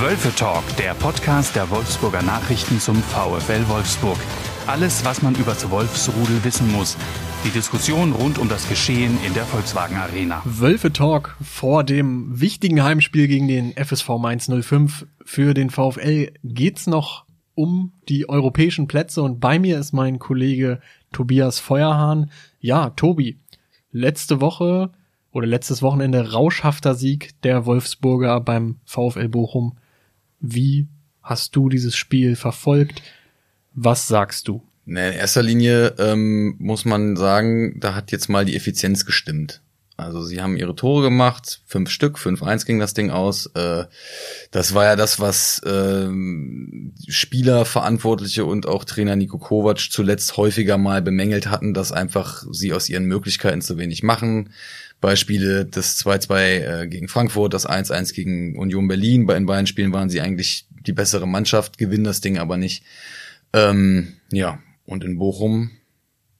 Wölfe Talk, der Podcast der Wolfsburger Nachrichten zum VfL Wolfsburg. Alles, was man über das Wolfsrudel wissen muss. Die Diskussion rund um das Geschehen in der Volkswagen Arena. Wölfe Talk vor dem wichtigen Heimspiel gegen den FSV Mainz 05. Für den VfL geht's noch um die europäischen Plätze und bei mir ist mein Kollege Tobias Feuerhahn. Ja, Tobi, letzte Woche oder letztes Wochenende rauschhafter Sieg der Wolfsburger beim VfL Bochum. Wie hast du dieses Spiel verfolgt? Was sagst du? In erster Linie ähm, muss man sagen, da hat jetzt mal die Effizienz gestimmt. Also sie haben ihre Tore gemacht, fünf Stück, fünf eins ging das Ding aus. Äh, das war ja das, was äh, Spieler, Verantwortliche und auch Trainer Nico Kovac zuletzt häufiger mal bemängelt hatten, dass einfach sie aus ihren Möglichkeiten zu wenig machen. Beispiele das 2-2 äh, gegen Frankfurt, das 1-1 gegen Union Berlin. Bei den beiden Spielen waren sie eigentlich die bessere Mannschaft, gewinnen das Ding aber nicht. Ähm, ja, und in Bochum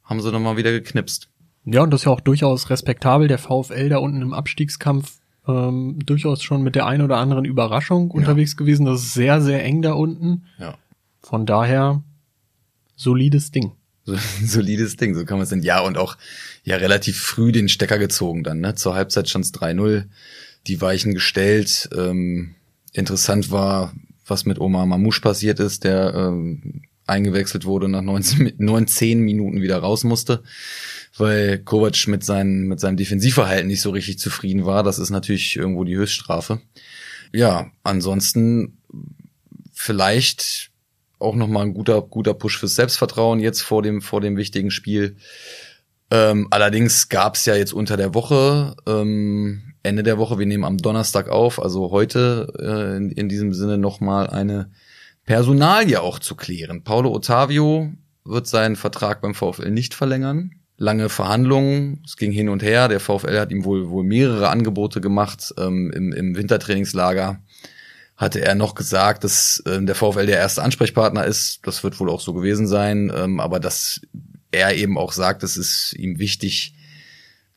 haben sie nochmal wieder geknipst. Ja, und das ist ja auch durchaus respektabel. Der VfL da unten im Abstiegskampf ähm, durchaus schon mit der einen oder anderen Überraschung ja. unterwegs gewesen. Das ist sehr, sehr eng da unten. Ja. Von daher solides Ding. So, solides Ding, so kann man es denn. Ja, und auch ja relativ früh den Stecker gezogen dann, ne? Zur Halbzeit stand es 3-0, die Weichen gestellt. Ähm, interessant war, was mit Omar Mamouche passiert ist, der ähm, eingewechselt wurde und nach 19, 19 Minuten wieder raus musste, weil Kovac mit, seinen, mit seinem Defensivverhalten nicht so richtig zufrieden war. Das ist natürlich irgendwo die Höchststrafe. Ja, ansonsten vielleicht auch nochmal ein guter, guter Push fürs Selbstvertrauen jetzt vor dem, vor dem wichtigen Spiel. Ähm, allerdings gab es ja jetzt unter der Woche, ähm, Ende der Woche, wir nehmen am Donnerstag auf, also heute äh, in, in diesem Sinne nochmal eine Personalie auch zu klären. Paulo Ottavio wird seinen Vertrag beim VfL nicht verlängern. Lange Verhandlungen, es ging hin und her. Der VfL hat ihm wohl, wohl mehrere Angebote gemacht ähm, im, im Wintertrainingslager hatte er noch gesagt, dass ähm, der VfL der erste Ansprechpartner ist. Das wird wohl auch so gewesen sein, ähm, aber dass er eben auch sagt, es ist ihm wichtig,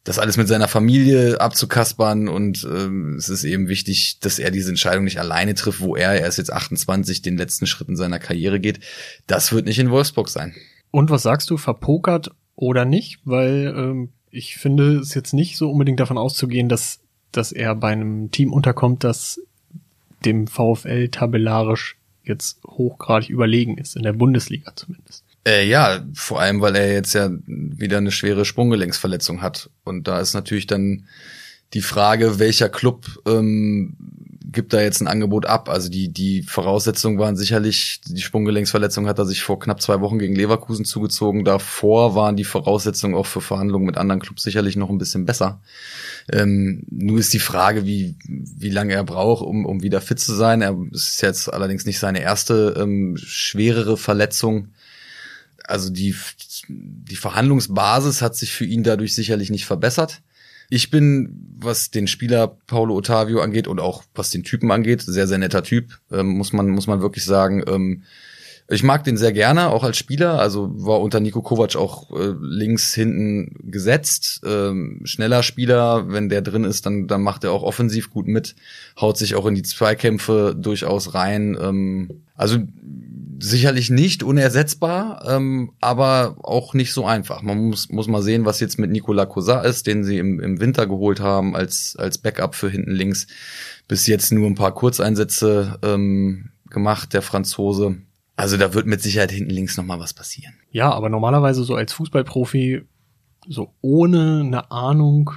das alles mit seiner Familie abzukaspern und ähm, es ist eben wichtig, dass er diese Entscheidung nicht alleine trifft, wo er, er ist jetzt 28, den letzten Schritt in seiner Karriere geht. Das wird nicht in Wolfsburg sein. Und was sagst du, verpokert oder nicht? Weil ähm, ich finde es jetzt nicht so unbedingt davon auszugehen, dass, dass er bei einem Team unterkommt, das dem VfL tabellarisch jetzt hochgradig überlegen ist, in der Bundesliga zumindest. Äh, ja, vor allem, weil er jetzt ja wieder eine schwere Sprunggelenksverletzung hat. Und da ist natürlich dann die Frage, welcher Club ähm, gibt da jetzt ein Angebot ab? Also die, die Voraussetzungen waren sicherlich, die Sprunggelenksverletzung hat er sich vor knapp zwei Wochen gegen Leverkusen zugezogen. Davor waren die Voraussetzungen auch für Verhandlungen mit anderen Clubs sicherlich noch ein bisschen besser. Ähm, nur ist die Frage, wie, wie lange er braucht, um, um wieder fit zu sein. Er ist jetzt allerdings nicht seine erste ähm, schwerere Verletzung. Also die, die Verhandlungsbasis hat sich für ihn dadurch sicherlich nicht verbessert. Ich bin, was den Spieler Paulo Ottavio angeht und auch was den Typen angeht, sehr, sehr netter Typ, ähm, muss man, muss man wirklich sagen. Ähm, ich mag den sehr gerne, auch als Spieler. Also war unter Nico Kovac auch äh, links hinten gesetzt. Ähm, schneller Spieler, wenn der drin ist, dann, dann macht er auch offensiv gut mit, haut sich auch in die Zweikämpfe durchaus rein. Ähm, also sicherlich nicht unersetzbar, ähm, aber auch nicht so einfach. Man muss, muss mal sehen, was jetzt mit Nicolas Cosat ist, den sie im, im Winter geholt haben als, als Backup für hinten links. Bis jetzt nur ein paar Kurzeinsätze ähm, gemacht, der Franzose. Also da wird mit Sicherheit hinten links nochmal was passieren. Ja, aber normalerweise so als Fußballprofi, so ohne eine Ahnung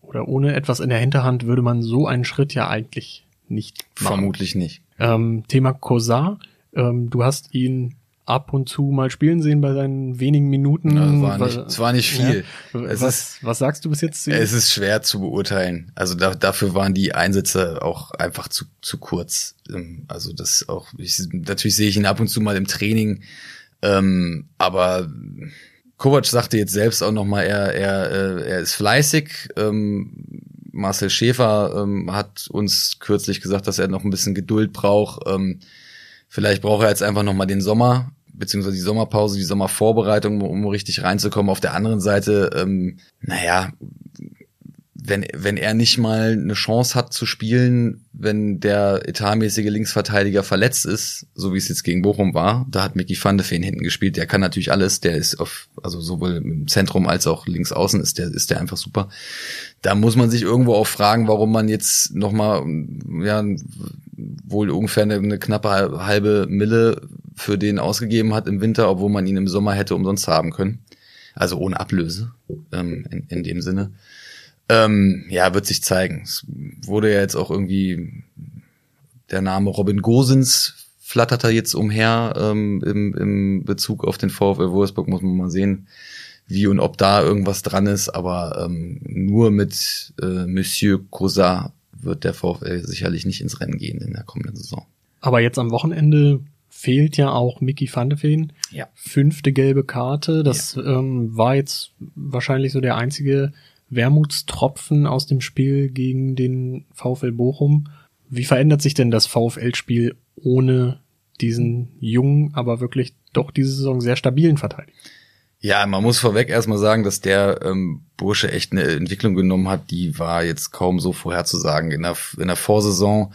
oder ohne etwas in der Hinterhand würde man so einen Schritt ja eigentlich nicht machen. Vermutlich nicht. Ähm, Thema Cosar, ähm, du hast ihn ab und zu mal spielen sehen bei seinen wenigen Minuten. Ja, es, war nicht, es war nicht viel. Ja. was, ist, was sagst du bis jetzt zu ihm? Es ist schwer zu beurteilen. Also da, dafür waren die Einsätze auch einfach zu, zu kurz. Ähm, also das auch, ich, natürlich sehe ich ihn ab und zu mal im Training, ähm, aber Kovac sagte jetzt selbst auch nochmal, er, er, äh, er ist fleißig. Ähm, Marcel Schäfer ähm, hat uns kürzlich gesagt, dass er noch ein bisschen Geduld braucht. Ähm, vielleicht braucht er jetzt einfach nochmal den Sommer, beziehungsweise die Sommerpause, die Sommervorbereitung, um, richtig reinzukommen. Auf der anderen Seite, ähm, naja, wenn, wenn er nicht mal eine Chance hat zu spielen, wenn der etatmäßige Linksverteidiger verletzt ist, so wie es jetzt gegen Bochum war, da hat Mickey van de Feen hinten gespielt, der kann natürlich alles, der ist auf, also sowohl im Zentrum als auch links außen ist der, ist der einfach super. Da muss man sich irgendwo auch fragen, warum man jetzt nochmal, ja, wohl ungefähr eine, eine knappe halbe Mille für den ausgegeben hat im Winter, obwohl man ihn im Sommer hätte umsonst haben können. Also ohne Ablöse, ähm, in, in dem Sinne. Ähm, ja, wird sich zeigen. Es wurde ja jetzt auch irgendwie der Name Robin Gosens flattert er jetzt umher ähm, im, im Bezug auf den VfL Wolfsburg, muss man mal sehen, wie und ob da irgendwas dran ist. Aber ähm, nur mit äh, Monsieur Cousin wird der VfL sicherlich nicht ins Rennen gehen in der kommenden Saison. Aber jetzt am Wochenende fehlt ja auch Mickey van de Veen. Ja. Fünfte gelbe Karte. Das ja. ähm, war jetzt wahrscheinlich so der einzige Wermutstropfen aus dem Spiel gegen den VfL Bochum. Wie verändert sich denn das VfL-Spiel ohne diesen jungen, aber wirklich doch diese Saison sehr stabilen Verteidiger? Ja, man muss vorweg erstmal sagen, dass der ähm, Bursche echt eine Entwicklung genommen hat, die war jetzt kaum so vorherzusagen. In der, in der Vorsaison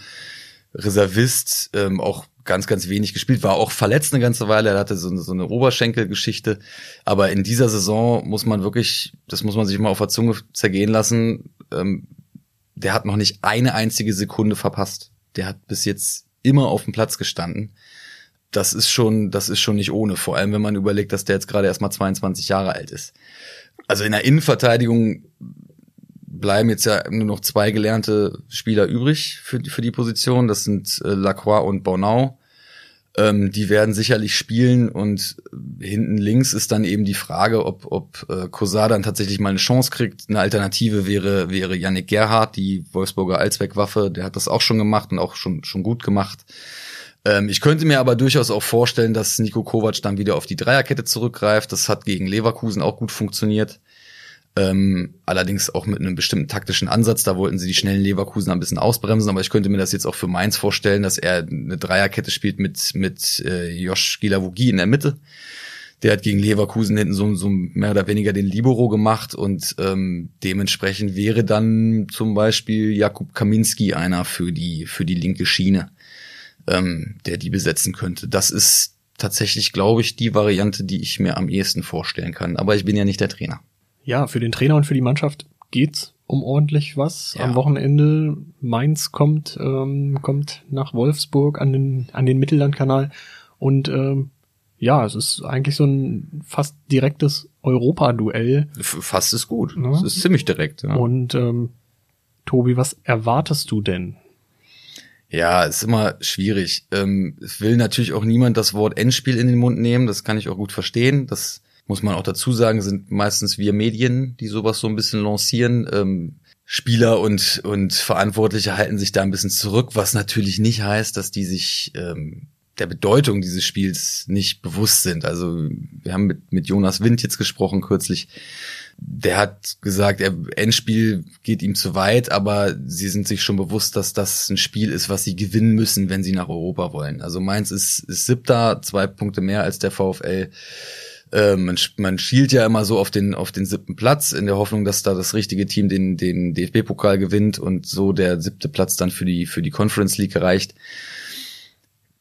Reservist, ähm, auch ganz, ganz wenig gespielt, war auch verletzt eine ganze Weile, er hatte so, so eine Oberschenkelgeschichte, aber in dieser Saison muss man wirklich, das muss man sich mal auf der Zunge zergehen lassen, ähm, der hat noch nicht eine einzige Sekunde verpasst. Der hat bis jetzt immer auf dem Platz gestanden. Das ist schon, das ist schon nicht ohne, vor allem wenn man überlegt, dass der jetzt gerade erst mal 22 Jahre alt ist. Also in der Innenverteidigung bleiben jetzt ja nur noch zwei gelernte Spieler übrig für, für die Position. Das sind äh, Lacroix und Bornau. Ähm, die werden sicherlich spielen und hinten links ist dann eben die Frage, ob, ob äh, Kosar dann tatsächlich mal eine Chance kriegt. Eine Alternative wäre, wäre Yannick Gerhardt, die Wolfsburger Allzweckwaffe. Der hat das auch schon gemacht und auch schon, schon gut gemacht. Ähm, ich könnte mir aber durchaus auch vorstellen, dass Nico Kovac dann wieder auf die Dreierkette zurückgreift. Das hat gegen Leverkusen auch gut funktioniert. Ähm, allerdings auch mit einem bestimmten taktischen Ansatz. Da wollten sie die schnellen Leverkusen ein bisschen ausbremsen, aber ich könnte mir das jetzt auch für Mainz vorstellen, dass er eine Dreierkette spielt mit, mit äh, Josh Gilavogi in der Mitte. Der hat gegen Leverkusen hinten so, so mehr oder weniger den Libero gemacht und ähm, dementsprechend wäre dann zum Beispiel Jakub Kaminski einer für die, für die linke Schiene, ähm, der die besetzen könnte. Das ist tatsächlich, glaube ich, die Variante, die ich mir am ehesten vorstellen kann. Aber ich bin ja nicht der Trainer ja, für den Trainer und für die Mannschaft geht's um ordentlich was. Ja. Am Wochenende Mainz kommt ähm, kommt nach Wolfsburg an den an den Mittellandkanal und ähm, ja, es ist eigentlich so ein fast direktes Europa-Duell. Fast ist gut. Ne? Es ist ziemlich direkt. Ja. Und ähm, Tobi, was erwartest du denn? Ja, ist immer schwierig. Ähm, es will natürlich auch niemand das Wort Endspiel in den Mund nehmen. Das kann ich auch gut verstehen. Das muss man auch dazu sagen, sind meistens wir Medien, die sowas so ein bisschen lancieren. Ähm, Spieler und, und Verantwortliche halten sich da ein bisschen zurück, was natürlich nicht heißt, dass die sich ähm, der Bedeutung dieses Spiels nicht bewusst sind. Also wir haben mit, mit Jonas Wind jetzt gesprochen kürzlich. Der hat gesagt, er, Endspiel geht ihm zu weit, aber sie sind sich schon bewusst, dass das ein Spiel ist, was sie gewinnen müssen, wenn sie nach Europa wollen. Also Mainz ist, ist siebter, zwei Punkte mehr als der VfL. Äh, man, man schielt ja immer so auf den, auf den siebten Platz in der Hoffnung, dass da das richtige Team den, den DFB-Pokal gewinnt und so der siebte Platz dann für die, für die Conference League reicht.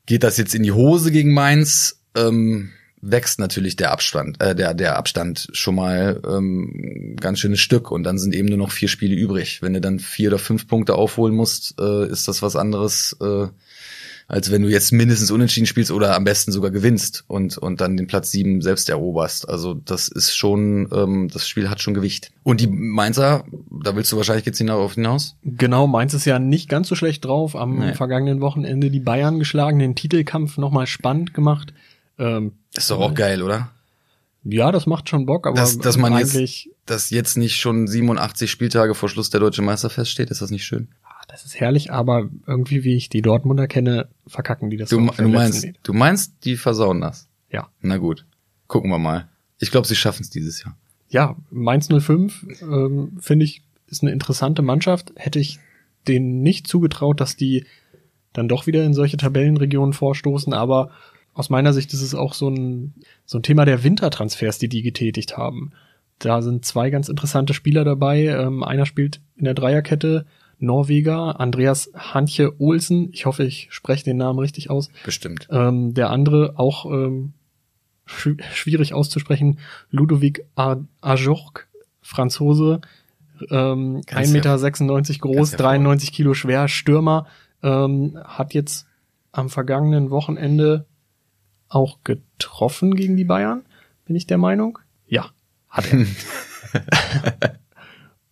Geht das jetzt in die Hose gegen Mainz? Ähm, wächst natürlich der Abstand, äh, der, der Abstand schon mal ähm, ganz schönes Stück und dann sind eben nur noch vier Spiele übrig. Wenn du dann vier oder fünf Punkte aufholen musst, äh, ist das was anderes, äh, als wenn du jetzt mindestens unentschieden spielst oder am besten sogar gewinnst und, und dann den Platz sieben selbst eroberst. Also das ist schon, ähm, das Spiel hat schon Gewicht. Und die Mainzer, da willst du wahrscheinlich jetzt darauf hinaus? Genau, Mainz ist ja nicht ganz so schlecht drauf. Am nee. vergangenen Wochenende die Bayern geschlagen, den Titelkampf nochmal spannend gemacht. Ähm, ist doch auch geil, oder? Ja, das macht schon Bock, aber dass, dass man jetzt, dass jetzt nicht schon 87 Spieltage vor Schluss der deutsche Meister feststeht, ist das nicht schön? Das ist herrlich, aber irgendwie, wie ich die Dortmunder kenne, verkacken die das. Du, du meinst, du meinst, die versauen das? Ja. Na gut, gucken wir mal. Ich glaube, sie schaffen es dieses Jahr. Ja, Mainz 05 ähm, finde ich ist eine interessante Mannschaft. Hätte ich denen nicht zugetraut, dass die dann doch wieder in solche Tabellenregionen vorstoßen, aber aus meiner Sicht ist es auch so ein, so ein Thema der Wintertransfers, die die getätigt haben Da sind zwei ganz interessante Spieler dabei. Ähm, einer spielt in der Dreierkette, Norweger, Andreas Hantje Olsen. Ich hoffe, ich spreche den Namen richtig aus. Bestimmt. Ähm, der andere auch ähm, schw schwierig auszusprechen, Ludovic Ajork, Franzose, ähm, 1,96 Meter groß, 93 Kilo schwer, Stürmer, ähm, hat jetzt am vergangenen Wochenende auch getroffen gegen die Bayern, bin ich der Meinung. Ja, hat er.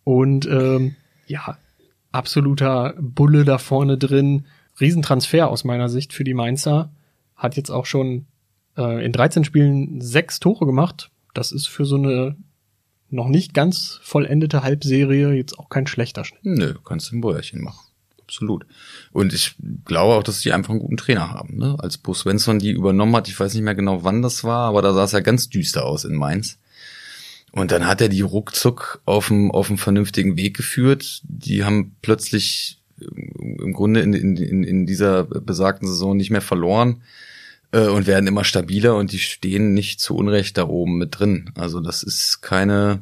Und ähm, ja, absoluter Bulle da vorne drin. Riesentransfer aus meiner Sicht für die Mainzer. Hat jetzt auch schon äh, in 13 Spielen sechs Tore gemacht. Das ist für so eine noch nicht ganz vollendete Halbserie jetzt auch kein schlechter Schnitt. Nö, kannst du ein Bäuerchen machen. Absolut. Und ich glaube auch, dass die einfach einen guten Trainer haben. Ne? Als Bo Svensson die übernommen hat, ich weiß nicht mehr genau, wann das war, aber da sah es ja ganz düster aus in Mainz. Und dann hat er die ruckzuck auf dem, auf dem vernünftigen Weg geführt. Die haben plötzlich im Grunde in, in, in dieser besagten Saison nicht mehr verloren äh, und werden immer stabiler und die stehen nicht zu Unrecht da oben mit drin. Also das ist keine,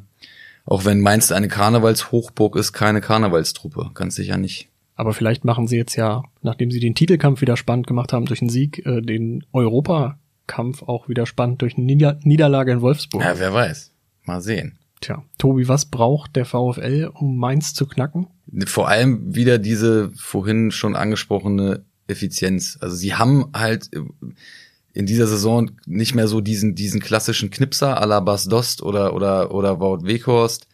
auch wenn Mainz eine Karnevalshochburg ist, keine Karnevalstruppe, ganz sicher nicht. Aber vielleicht machen sie jetzt ja, nachdem sie den Titelkampf wieder spannend gemacht haben durch den Sieg, äh, den Europakampf auch wieder spannend durch eine Nieder Niederlage in Wolfsburg. Ja, wer weiß. Mal sehen. Tja, Tobi, was braucht der VfL, um Mainz zu knacken? Vor allem wieder diese vorhin schon angesprochene Effizienz. Also sie haben halt in dieser Saison nicht mehr so diesen, diesen klassischen Knipser à la Bas Dost oder, oder, oder Wout Weghorst.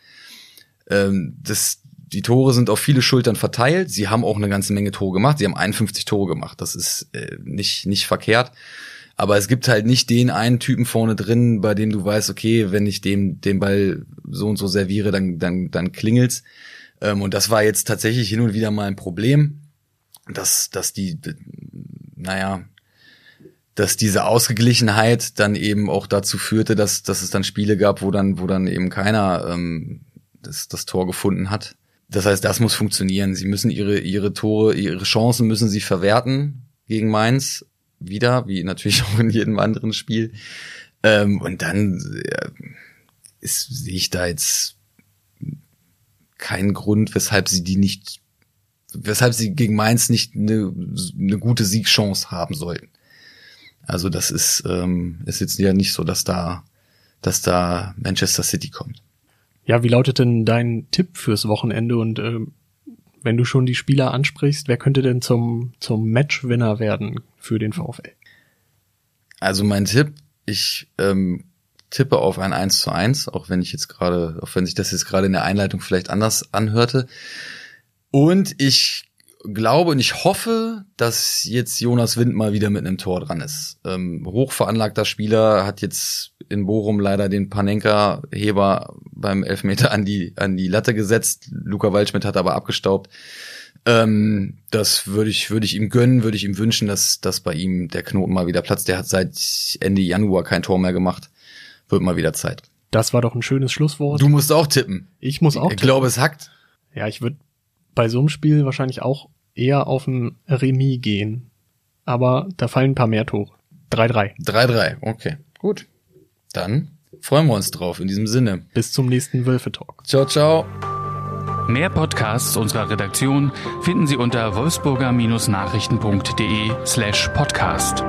Ähm, das, die Tore sind auf viele Schultern verteilt. Sie haben auch eine ganze Menge Tore gemacht. Sie haben 51 Tore gemacht. Das ist äh, nicht, nicht verkehrt. Aber es gibt halt nicht den einen Typen vorne drin, bei dem du weißt, okay, wenn ich dem den Ball so und so serviere, dann, dann, dann klingelt's. Ähm, und das war jetzt tatsächlich hin und wieder mal ein Problem, dass, dass die, naja, dass diese Ausgeglichenheit dann eben auch dazu führte, dass, dass es dann Spiele gab, wo dann, wo dann eben keiner ähm, das, das Tor gefunden hat. Das heißt, das muss funktionieren. Sie müssen ihre, ihre Tore, ihre Chancen müssen sie verwerten gegen Mainz. Wieder, wie natürlich auch in jedem anderen Spiel. Ähm, und dann ja, ist, sehe ich da jetzt keinen Grund, weshalb sie die nicht, weshalb sie gegen Mainz nicht eine, eine gute Siegchance haben sollten. Also das ist, ähm, ist jetzt ja nicht so, dass da, dass da Manchester City kommt. Ja, wie lautet denn dein Tipp fürs Wochenende und ähm, wenn du schon die Spieler ansprichst, wer könnte denn zum, zum Matchwinner werden für den VfL? Also mein Tipp, ich ähm, tippe auf ein 1 zu 1, auch wenn ich jetzt gerade, auch wenn sich das jetzt gerade in der Einleitung vielleicht anders anhörte. Und ich glaube und ich hoffe, dass jetzt Jonas Wind mal wieder mit einem Tor dran ist. Ähm, hochveranlagter Spieler hat jetzt in Bochum leider den Panenka-Heber beim Elfmeter an die, an die Latte gesetzt. Luca Waldschmidt hat aber abgestaubt. Ähm, das würde ich, würde ich ihm gönnen, würde ich ihm wünschen, dass, dass bei ihm der Knoten mal wieder platzt. Der hat seit Ende Januar kein Tor mehr gemacht. Wird mal wieder Zeit. Das war doch ein schönes Schlusswort. Du musst auch tippen. Ich muss auch tippen. Ich glaube, es hackt. Ja, ich würde bei so einem Spiel wahrscheinlich auch eher auf ein Remis gehen. Aber da fallen ein paar mehr Tore. 3-3. 3-3, okay. Gut. Dann freuen wir uns drauf in diesem Sinne. Bis zum nächsten Wölfe-Talk. Ciao, ciao. Mehr Podcasts unserer Redaktion finden Sie unter wolfsburger-nachrichten.de slash podcast.